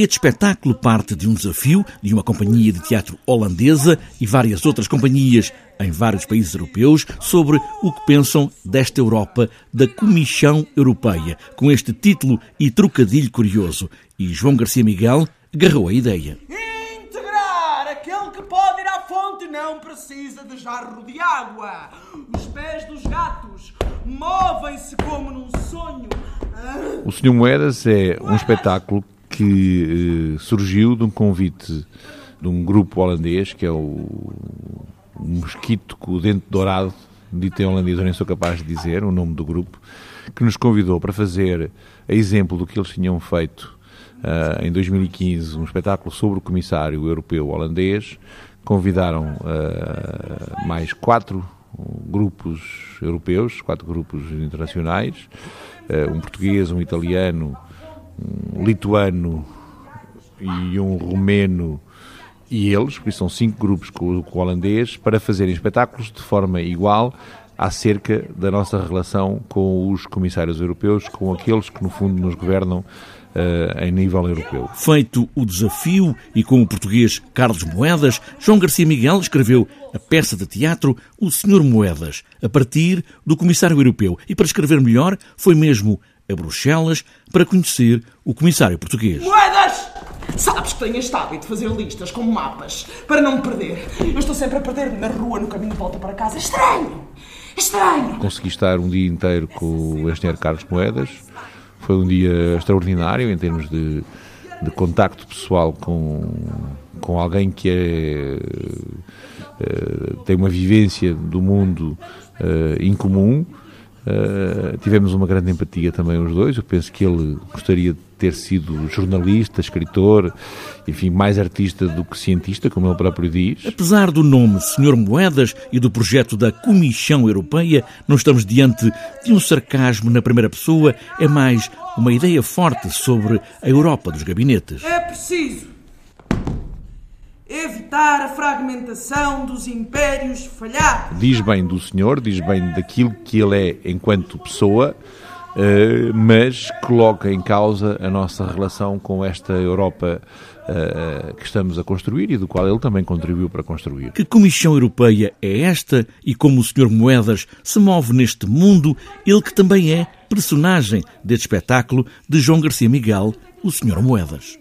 Este espetáculo parte de um desafio de uma companhia de teatro holandesa e várias outras companhias em vários países europeus sobre o que pensam desta Europa, da Comissão Europeia, com este título e trocadilho curioso. E João Garcia Miguel agarrou a ideia. Integrar! Aquele que pode ir à fonte não precisa de jarro de água. Os pés dos gatos movem-se como num sonho. O Senhor Moedas é um espetáculo que eh, surgiu de um convite de um grupo holandês que é o Mosquito com o Dente Dourado, dito em holandês, eu nem sou capaz de dizer o nome do grupo, que nos convidou para fazer, a exemplo do que eles tinham feito uh, em 2015, um espetáculo sobre o comissário europeu holandês. Convidaram uh, mais quatro grupos europeus, quatro grupos internacionais, uh, um português, um italiano, lituano e um romeno e eles, por isso são cinco grupos com, com o holandês, para fazerem espetáculos de forma igual acerca da nossa relação com os comissários europeus, com aqueles que no fundo nos governam Uh, em nível europeu. Feito o desafio e com o português Carlos Moedas, João Garcia Miguel escreveu a peça de teatro O Senhor Moedas, a partir do Comissário Europeu. E para escrever melhor, foi mesmo a Bruxelas para conhecer o Comissário Português. Moedas! Sabes que tenho este hábito de fazer listas com mapas para não me perder. Eu estou sempre a perder-me na rua no caminho de volta para casa. É estranho! É estranho! Consegui estar um dia inteiro com o engenheiro Carlos Moedas. Foi um dia extraordinário em termos de, de contacto pessoal com, com alguém que é, é tem uma vivência do mundo é, incomum Uh, tivemos uma grande empatia também os dois. Eu penso que ele gostaria de ter sido jornalista, escritor, enfim, mais artista do que cientista, como ele próprio diz. Apesar do nome Senhor Moedas e do projeto da Comissão Europeia, não estamos diante de um sarcasmo na primeira pessoa, é mais uma ideia forte sobre a Europa dos gabinetes. É preciso evitar a fragmentação dos impérios falhados. Diz bem do Senhor, diz bem daquilo que ele é enquanto pessoa, eh, mas coloca em causa a nossa relação com esta Europa eh, que estamos a construir e do qual ele também contribuiu para construir. Que Comissão Europeia é esta e como o Sr. Moedas se move neste mundo, ele que também é personagem deste espetáculo de João Garcia Miguel, o Sr. Moedas.